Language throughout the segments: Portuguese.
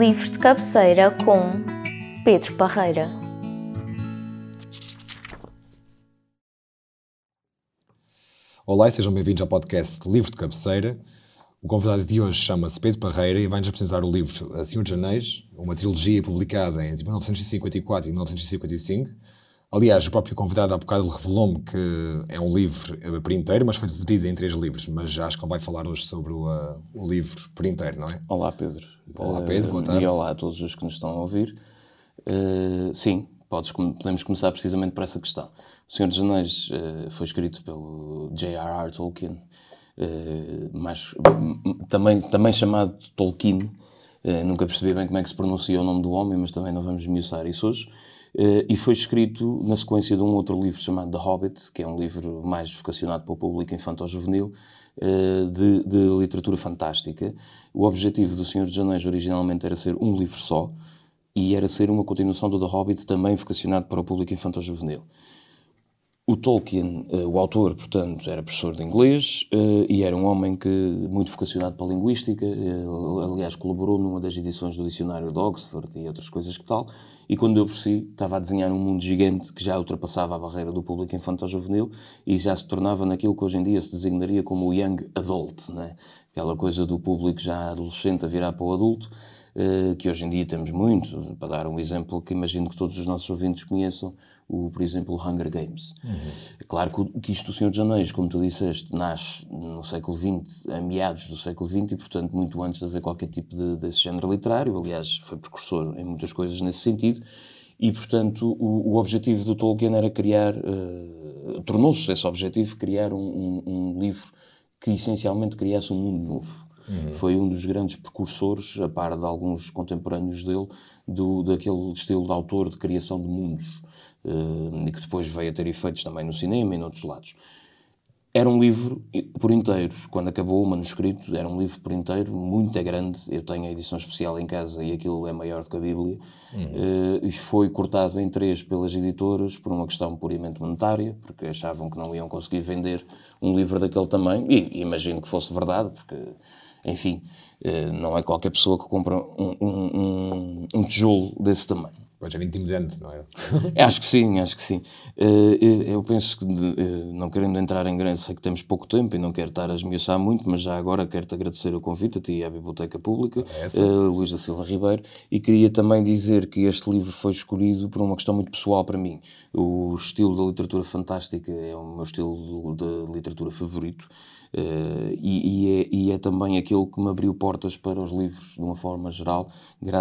Livros de cabeceira com Pedro Parreira. Olá e sejam bem-vindos ao podcast Livro de Cabeceira. O convidado de hoje chama-se Pedro Parreira e vai-nos apresentar o livro A Senhor de Anéis, uma trilogia publicada entre 1954 e 1955. Aliás, o próprio convidado há bocado revelou-me que é um livro eh, por inteiro, mas foi dividido em três livros. Mas acho que ele vai falar hoje sobre o, uh, o livro por inteiro, não é? Olá, Pedro. Olá, Pedro. Boa tarde. E olá a todos os que nos estão a ouvir. Uh, sim, podes, podemos começar precisamente por essa questão. O Senhor dos Anéis uh, foi escrito pelo J.R.R. Tolkien, mais, também, também chamado Tolkien. nunca percebi bem como é que se pronuncia o nome do homem, mas também não vamos esmiuçar isso hoje. Uh, e foi escrito na sequência de um outro livro chamado The Hobbit, que é um livro mais vocacionado para o público infantil-juvenil, uh, de, de, literatura fantástica. O objetivo do Senhor dos Anéis originalmente era ser um livro só, e era ser uma continuação do The Hobbit, também vocacionado para o público infantil-juvenil. O Tolkien, uh, o autor, portanto, era professor de inglês uh, e era um homem que muito vocacionado para a linguística. Uh, aliás, colaborou numa das edições do dicionário de Oxford e outras coisas que tal. E quando eu por si, estava a desenhar um mundo gigante que já ultrapassava a barreira do público infantil-juvenil e já se tornava naquilo que hoje em dia se designaria como o young adult, né? aquela coisa do público já adolescente a virar para o adulto. Que hoje em dia temos muito. Para dar um exemplo que imagino que todos os nossos ouvintes conheçam, o, por exemplo, o Hunger Games. Uhum. É claro que, que isto do Senhor dos Anéis, como tu disseste, nasce no século XX, a meados do século XX, e portanto muito antes de haver qualquer tipo de, desse género literário. Aliás, foi precursor em muitas coisas nesse sentido. E, portanto, o, o objetivo do Tolkien era criar, uh, tornou-se esse objetivo, criar um, um, um livro que essencialmente criasse um mundo novo. Uhum. Foi um dos grandes precursores, a par de alguns contemporâneos dele, do, daquele estilo de autor de criação de mundos, e que depois veio a ter efeitos também no cinema e noutros lados. Era um livro por inteiro. Quando acabou o manuscrito, era um livro por inteiro, muito grande. Eu tenho a edição especial em casa e aquilo é maior do que a Bíblia. Uhum. Uh, e foi cortado em três pelas editoras por uma questão puramente monetária, porque achavam que não iam conseguir vender um livro daquele tamanho. E imagino que fosse verdade, porque enfim, eh, não é qualquer pessoa que compra um, um, um tijolo desse tamanho. Pode ser intimidante, não é? acho que sim, acho que sim. Eh, eu penso que, eh, não querendo entrar em grande, sei que temos pouco tempo e não quero estar a esmiuçar muito, mas já agora quero-te agradecer o convite a ti e à Biblioteca Pública, é Luís da Silva Ribeiro, e queria também dizer que este livro foi escolhido por uma questão muito pessoal para mim. O estilo da literatura fantástica é o meu estilo de literatura favorito. Uh, e, e, é, e, é, também aquilo que me abriu portas para os livros, de uma forma geral,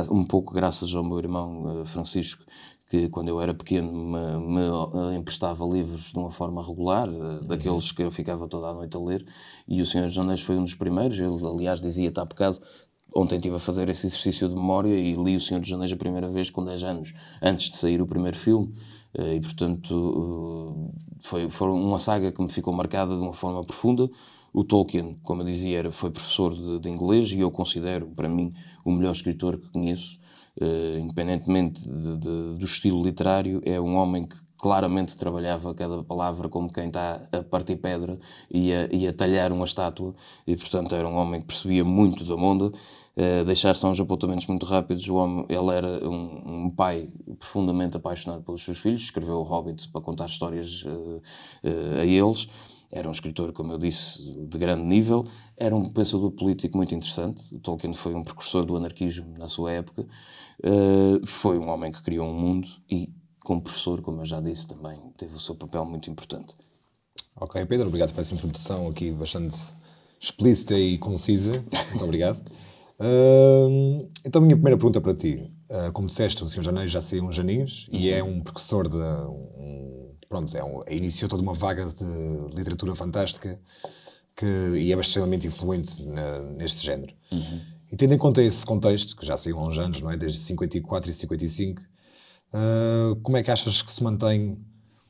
um pouco graças ao meu irmão uh, Francisco, que quando eu era pequeno me, me emprestava livros de uma forma regular, uh, daqueles que eu ficava toda a noite a ler, e o Senhor dos Anéis foi um dos primeiros. Eu, aliás, dizia, está pecado. Ontem estive a fazer esse exercício de memória e li O Senhor dos Anéis a primeira vez com 10 anos, antes de sair o primeiro filme. E, portanto, foi, foi uma saga que me ficou marcada de uma forma profunda. O Tolkien, como eu dizia, era, foi professor de, de, inglês e eu considero, para mim, o melhor escritor que conheço, independentemente de, de, do estilo literário, é um homem que claramente trabalhava cada palavra como quem está a partir pedra e a, e a talhar uma estátua, e portanto era um homem que percebia muito da onda. Uh, deixar só uns apontamentos muito rápidos. O homem, ele era um, um, pai profundamente apaixonado pelos seus filhos, escreveu o Hobbit para contar histórias uh, uh, a eles. Era um escritor, como eu disse, de grande nível, era um pensador político muito interessante. Tolkien foi um precursor do anarquismo na sua época. Foi um homem que criou um mundo e, como professor, como eu já disse, também teve o seu papel muito importante. Ok, Pedro, obrigado por essa introdução aqui bastante explícita e concisa. Muito obrigado. Uh, então, a minha primeira pergunta para ti. Uh, como disseste, o Senhor Janeiro já saiu uns janinhos uhum. e é um precursor de um pronto, é um, iniciou toda uma vaga de literatura fantástica que, e é extremamente influente na, neste género. Uhum. E tendo em conta esse contexto, que já saiu há uns anos, não é? desde 54 e 55, uh, como é que achas que se mantém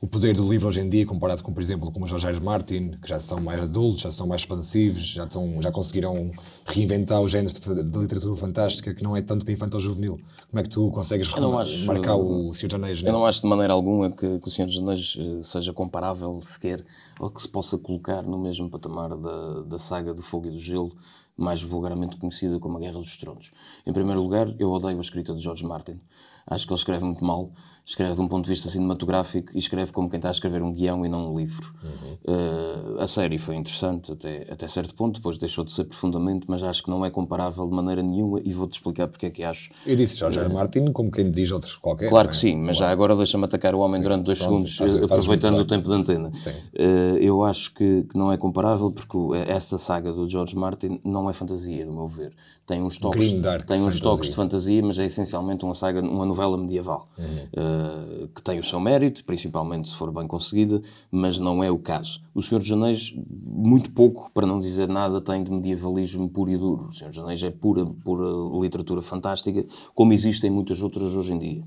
o poder do livro hoje em dia, comparado com, por exemplo, com o George R. R. Martin, que já são mais adultos, já são mais expansivos, já, estão, já conseguiram reinventar o género de, de literatura fantástica que não é tanto para infantil juvenil. Como é que tu consegues acho, marcar o Senhor dos Anéis Eu não acho de maneira alguma que, que o Senhor dos Anéis eh, seja comparável sequer, ou que se possa colocar no mesmo patamar da, da saga do Fogo e do Gelo, mais vulgarmente conhecida como a Guerra dos Tronos. Em primeiro lugar, eu odeio a escrita de George Martin. Acho que ele escreve muito mal, escreve de um ponto de vista cinematográfico e escreve como quem está a escrever um guião e não um livro. Uhum. Uh, a série foi interessante até, até certo ponto, depois deixou de ser profundamente, mas acho que não é comparável de maneira nenhuma e vou-te explicar porque é que acho. Eu disse George. Uh, Martin como quem diz outro qualquer. Claro que é? sim, mas claro. já agora deixa-me atacar o homem sim, durante dois pronto, segundos, faz, faz aproveitando o tempo de antena. Uh, eu acho que, que, não é comparável porque essa saga do George Martin não é fantasia, do meu ver. Tem uns toques, tem uns toques de fantasia, mas é essencialmente uma saga, uma novela medieval. Uhum. que tem o seu mérito, principalmente se for bem conseguida, mas não é o caso. O Senhor dos Anéis, muito pouco, para não dizer nada, tem de medievalismo puro e duro. O Senhor dos Anéis é pura, pura literatura fantástica, como existem muitas outras hoje em dia.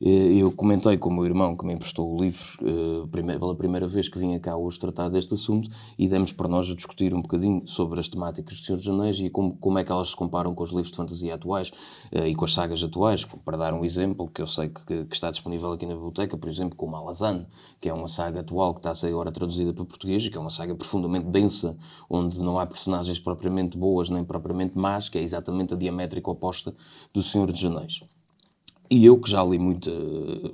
Eh, eu comentei com o meu irmão que me emprestou o livro eh, pela primeira vez que vinha cá hoje tratar deste assunto e demos para nós a discutir um bocadinho sobre as temáticas do Senhor dos Anéis e como, como é que elas se comparam com os livros de fantasia atuais eh, e com as sagas atuais. Para dar um exemplo, que eu sei que, que está disponível aqui na biblioteca, por exemplo, com Malazan, que é uma saga atual que está a ser agora traduzida para português e que é uma saga profundamente densa, onde não há personagens propriamente boas nem propriamente más, que é exatamente a diamétrica oposta do Senhor dos Anéis. E eu que já li muita,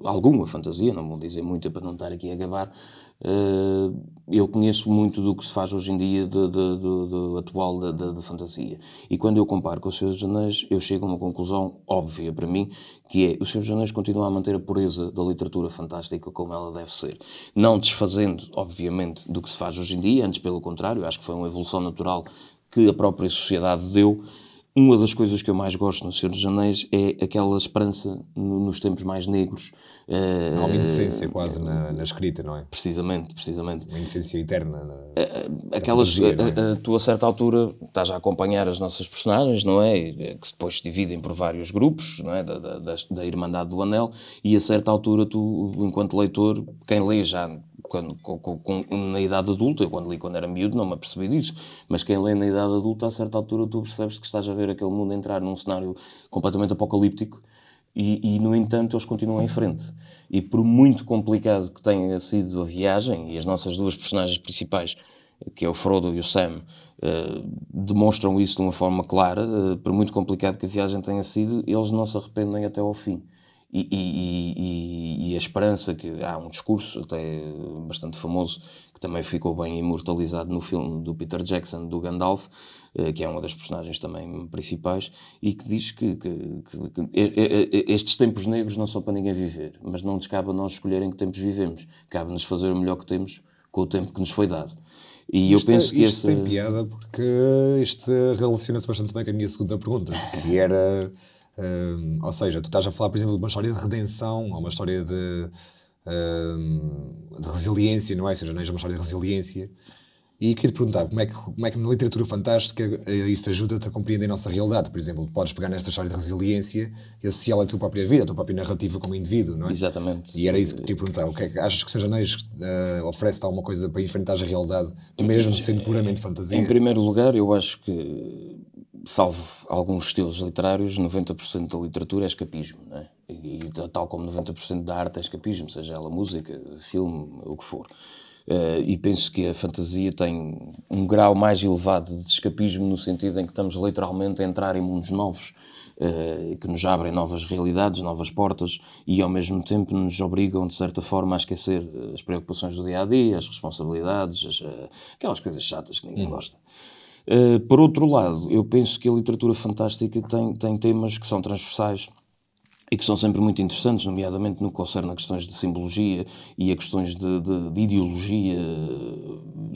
alguma fantasia, não vou dizer muita para não estar aqui a gabar, uh, eu conheço muito do que se faz hoje em dia de, de, de, de atual de, fantasia. E quando eu comparo com o Senhor dos Anéis, eu chego a uma conclusão óbvia para mim, que é o Senhor dos Anéis continua a manter a pureza da literatura fantástica como ela deve ser. Não desfazendo, obviamente, do que se faz hoje em dia, antes pelo contrário, acho que foi uma evolução natural que a própria sociedade deu, uma das coisas que eu mais gosto no Senhor dos Anéis é aquela esperança nos tempos mais negros. Há uma inocência quase na, na, escrita, não é? Precisamente, precisamente. Uma inocência eterna. Na, Aquelas, na é? a, a, tu a certa altura estás a acompanhar as nossas personagens, não é? Que depois se dividem por vários grupos, não é? Da, da, da Irmandade do Anel, e a certa altura tu, enquanto leitor, quem lê já quando, com, com, na idade adulta, eu quando li quando era miúdo não me apercebi disso, mas quem lê na idade adulta, a certa altura tu percebes que estás a ver aquele mundo entrar num cenário completamente apocalíptico e, e, no entanto eles continuam em frente. E por muito complicado que tenha sido a viagem, e as nossas duas personagens principais, que é o Frodo e o Sam, uh, demonstram isso de uma forma clara, uh, por muito complicado que a viagem tenha sido, eles não se arrependem até ao fim. E, e, e, e, a esperança que há um discurso até bastante famoso que também ficou bem imortalizado no filme do Peter Jackson do Gandalf eh, que é uma das personagens também principais e que diz que, que, que, que estes tempos negros não são para ninguém viver mas não nos cabe a nós escolher em que tempos vivemos. Cabe-nos fazer o melhor que temos com o tempo que nos foi dado. E isto, eu penso que isto esse... tem piada porque isto relaciona-se bastante bem com a minha segunda pergunta que era um, ou seja, tu estás a falar, por exemplo, de uma história de redenção, ou uma história de, um, de resiliência, não é? Ou seja, não é uma história de resiliência. E queria te perguntar, como é, que, como é que na literatura fantástica eh, isso ajuda-te a compreender a nossa realidade? Por exemplo, podes pegar nesta história de resiliência e associá-la à tua própria vida, à tua própria narrativa como indivíduo, não é? Exatamente. E era isso que te queria perguntar. O que é que achas que Seja Anéis uh, oferece-te alguma coisa para enfrentar a realidade, mesmo sendo puramente fantasia? Em primeiro lugar, eu acho que salvo alguns estilos literários, 90% da literatura é escapismo, não é? E, tal como 90% da arte é escapismo, seja ela música, filme, o que for. Uh, e penso que a fantasia tem um grau mais elevado de escapismo no sentido em que estamos literalmente a entrar em mundos novos, uh, que nos abrem novas realidades, novas portas e ao mesmo tempo nos obrigam, de certa forma, a esquecer as preocupações do dia a dia, as responsabilidades, as, uh, aquelas coisas chatas que ninguém hum. gosta. Uh, por outro lado, eu penso que a literatura fantástica tem, tem temas que são transversais e que são sempre muito interessantes, nomeadamente no que concerne a questões de simbologia e a questões de, de, de ideologia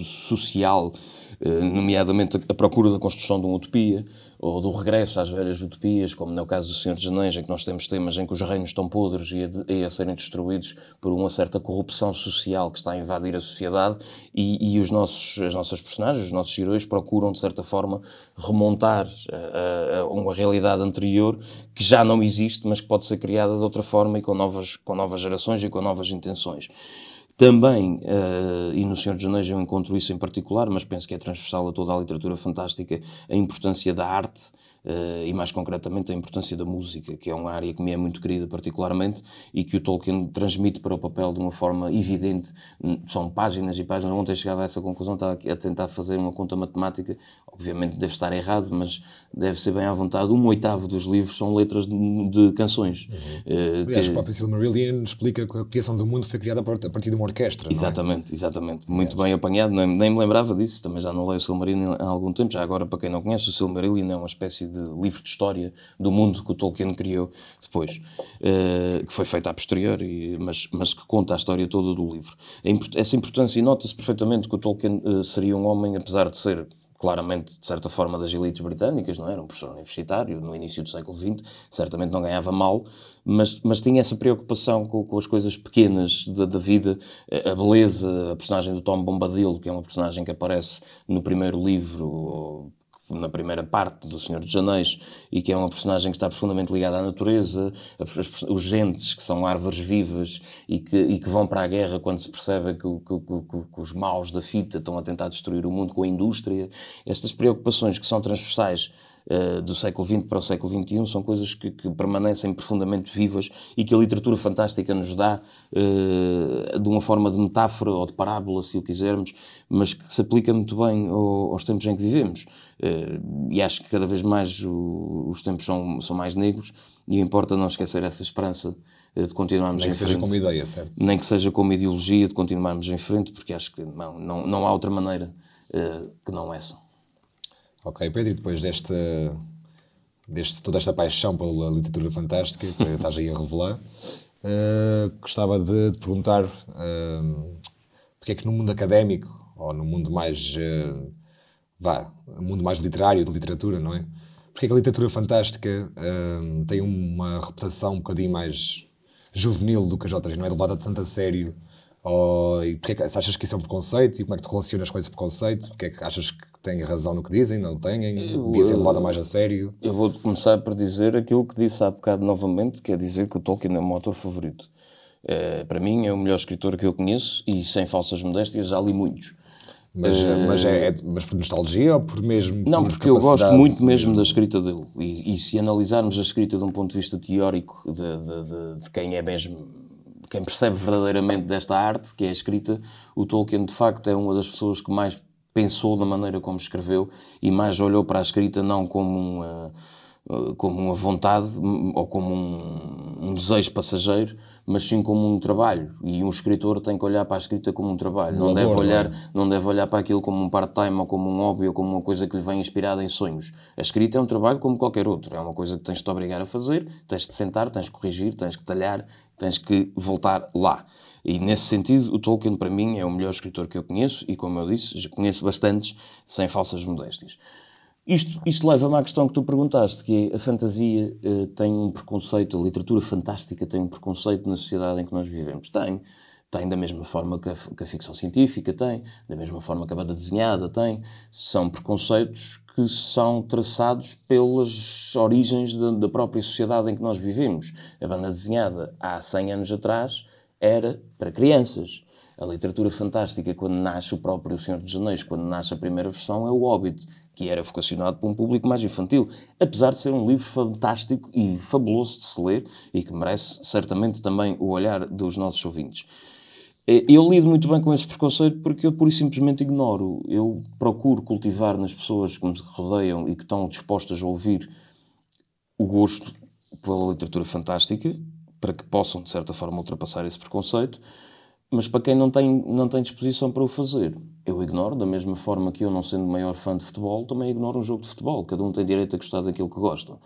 social, eh, nomeadamente a procura da construção de uma utopia ou do regresso às velhas utopias, como no caso do Senhor dos Anéis, em que nós temos temas em que os reinos estão podres e a, a serem destruídos por uma certa corrupção social que está a invadir a sociedade e, e os nossos, as nossas personagens, os nossos heróis procuram, de certa forma, remontar a, a, uma realidade anterior que já não existe, mas que pode ser criada de outra forma e com novas, com novas gerações e com novas intenções. Também, uh, e no Senhor dos Anéis eu encontro isso em particular, mas penso que é transversal a toda a literatura fantástica, a importância da arte e mais concretamente a importância da música, que é uma área que me é muito querida particularmente e que o Tolkien transmite para o papel de uma forma evidente. São páginas e páginas. Ontem chegava a essa conclusão, estava a tentar fazer uma conta matemática, obviamente deve estar errado, mas deve ser bem à vontade. Um oitavo dos livros são letras de, de canções. Uhum. Uh, Aliás, que... o próprio Silmarillion explica que a criação do mundo foi criada a partir de uma orquestra. Exatamente, é? exatamente. Muito é. bem apanhado, nem, nem, me lembrava disso, também já não leio o Silmarillion há algum tempo. Já agora, para quem não conhece, o Silmarillion é uma espécie de livro de história do mundo que o Tolkien criou depois, uh, que foi feito a posteriori, mas, mas que conta a história toda do livro. Essa importância, e nota-se perfeitamente que o Tolkien uh, seria um homem, apesar de ser claramente, de certa forma, das elites britânicas, não é? era um professor universitário no início do século XX, certamente não ganhava mal, mas, mas tinha essa preocupação com, com as coisas pequenas da, da, vida, a beleza, a personagem do Tom Bombadil, que é uma personagem que aparece no primeiro livro, na primeira parte do Senhor dos Anéis e que é uma personagem que está profundamente ligada à natureza, os gentes que são árvores vivas e que, e que vão para a guerra quando se percebe que, que, que, que, os maus da fita estão a tentar destruir o mundo com a indústria. Estas preocupações que são transversais uh, do século XX para o século XXI são coisas que, que, permanecem profundamente vivas e que a literatura fantástica nos dá uh, de uma forma de metáfora ou de parábola, se o quisermos, mas que se aplica muito bem ao, aos tempos em que vivemos. Uh, e acho que cada vez mais o, os tempos são, são mais negros e importa não esquecer essa esperança de continuarmos Nem em frente. Nem que seja como ideia, certo? Nem que seja como ideologia de continuarmos em frente, porque acho que não, não, não há outra maneira uh, que não essa. Ok, Pedro, e depois desta, deste, toda esta paixão pela literatura fantástica que estás aí a revelar, uh, gostava de te perguntar uh, porque é que no mundo académico, ou no mundo mais, uh, vá, mundo mais literário, de literatura, não é? Porque é que a literatura fantástica uh, tem uma reputação um bocadinho mais juvenil do que as outras, não é levada tanto a sério? Ou, e porque é que, achas que isso é um preconceito? E como é que te relacionas com esse preconceito? Porque é que achas que têm razão no que dizem, não têm, devia ser levada mais a sério. Eu vou começar por dizer aquilo que disse há bocado novamente, que é dizer que o Tolkien é o meu autor favorito. É, para mim é o melhor escritor que eu conheço e sem falsas modéstias já li muitos. Mas, uh, mas, é, é, mas por nostalgia ou por mesmo. Não, por porque eu gosto muito mesmo da escrita dele. E, e, se analisarmos a escrita de um ponto de vista teórico de, de, de, de quem é mesmo quem percebe verdadeiramente desta arte, que é a escrita, o Tolkien de facto é uma das pessoas que mais pensou na maneira como escreveu e mais olhou para a escrita não como uma, como uma vontade ou como um, um desejo passageiro, mas sim como um trabalho. E um escritor tem que olhar para a escrita como um trabalho. não, deve olhar, não, é? não deve olhar para aquilo como um part-time ou como um hobby ou como uma coisa que lhe vem inspirada em sonhos. A escrita é um trabalho como qualquer outro. É uma coisa que tens de te obrigar a fazer, tens de sentar, tens de corrigir, tens de talhar, tens que voltar lá. E nesse sentido, o Tolkien para mim é o melhor escritor que eu conheço e, como eu disse, já conheço bastantes sem falsas modéstias. Isto, isto leva-me à questão que tu perguntaste, que é a fantasia uh, tem um preconceito, a literatura fantástica tem um preconceito na sociedade em que nós vivemos. Tem. Tem da mesma forma que a, que a ficção científica tem, da mesma forma que a banda desenhada tem. São preconceitos que são traçados pelas origens da, da própria sociedade em que nós vivemos. A banda desenhada, há 100 anos atrás, era para crianças. A literatura fantástica, quando nasce o próprio Senhor dos Anéis, quando nasce a primeira versão, é o Hobbit, que era vocacionado para um público mais infantil, apesar de ser um livro fantástico e fabuloso de se ler e que merece certamente também o olhar dos nossos ouvintes. Eh, eu lido muito bem com esse preconceito porque eu pura e simplesmente ignoro. Eu procuro cultivar nas pessoas que me rodeiam e que estão dispostas a ouvir o gosto pela literatura fantástica para que possam, de certa forma, ultrapassar esse preconceito, mas para quem não tem, não tem disposição para o fazer, eu ignoro, da mesma forma que eu, não sendo maior fã de futebol, também ignoro um jogo de futebol. Cada um tem direito a gostar daquilo que gosta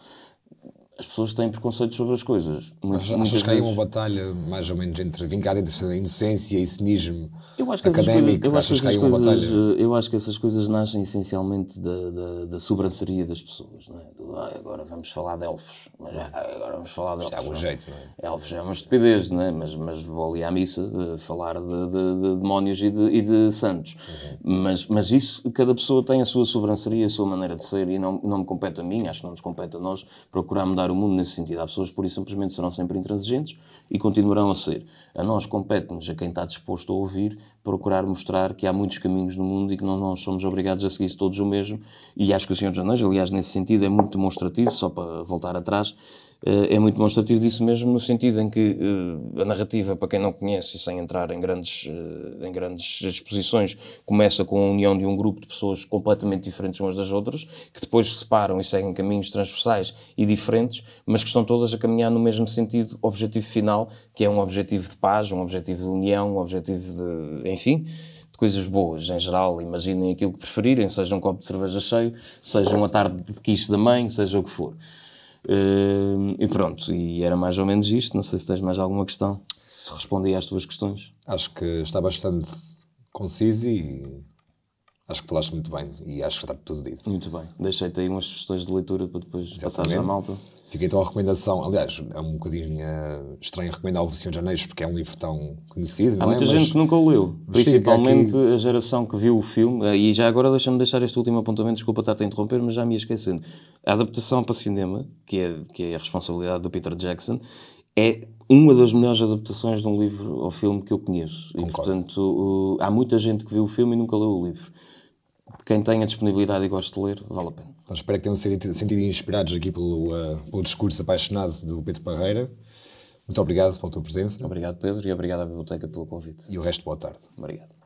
as pessoas têm preconceitos sobre as coisas. Muito, Achas muitas que vezes... uma batalha mais ou menos entre vincada entre inocência e cinismo eu acho que académico? eu, acho que essas coisas, eu acho que essas coisas nascem essencialmente da, da, da sobranceria das pessoas. Não é? Do, ah, agora vamos falar de elfos. Mas, ah, agora vamos falar de elfos. Está algum jeito, não é? Elfos é uma estupidez, não é? mas, mas vou ali à missa uh, falar de, de, de, demónios e de, e de santos. Uhum. Mas, mas isso, cada pessoa tem a sua sobranceria, a sua maneira de ser e não, não me compete a mim, acho que não nos compete a nós procurar mudar mudar o mundo nesse sentido. Há pessoas que, por isso, simplesmente serão sempre intransigentes e continuarão a ser. A nós compete-nos, a quem está disposto a ouvir, procurar mostrar que há muitos caminhos no mundo e que não somos obrigados a seguir todos o mesmo. E acho que o Senhor dos Anéis, aliás, nesse sentido, é muito demonstrativo, só para voltar atrás, é muito demonstrativo disso mesmo, no sentido em que uh, a narrativa, para quem não conhece e sem entrar em grandes, uh, em grandes exposições, começa com a união de um grupo de pessoas completamente diferentes umas das outras, que depois se separam e seguem caminhos transversais e diferentes, mas que estão todas a caminhar no mesmo sentido, objetivo final, que é um objetivo de paz, um objetivo de união, um objetivo de. enfim coisas boas em geral. Imaginem aquilo que preferirem, seja um copo de cerveja cheio, seja uma tarde de quiche da mãe, seja o que for. Uh, e pronto, e era mais ou menos isto. Não sei se tens mais alguma questão. Se respondi às tuas questões. Acho que está bastante conciso e acho que falaste muito bem e acho que está tudo dito. Muito bem. Deixei-te aí umas sugestões de leitura para depois passares à malta. Fica então a recomendação. Aliás, é um bocadinho uh, estranho recomendar o Senhor de Anéis porque é um livro tão conhecido. Há não muita é? gente Mas- que nunca o leu. Principalmente aqui- a geração que viu o filme. eh, E já agora deixa-me deixar este último apontamento. Desculpa estar-te a interromper, mas já me ia esquecendo. A adaptação para cinema, que é, que é a responsabilidade do Peter Jackson, é uma das melhores adaptações de um livro ou filme que eu conheço. E, Concordo. portanto, o- há muita gente que viu o filme e nunca leu o livro. Quem tem a disponibilidade e gosta de ler, vale a pena. Então, espero que tenham sido sentido inspirados aqui pelo, uh, pelo discurso apaixonado do Pedro Parreira. Muito obrigado pela tua presença Obrigado, Pedro, e obrigado à Biblioteca pelo convite. e o resto, boa tarde. Obrigado.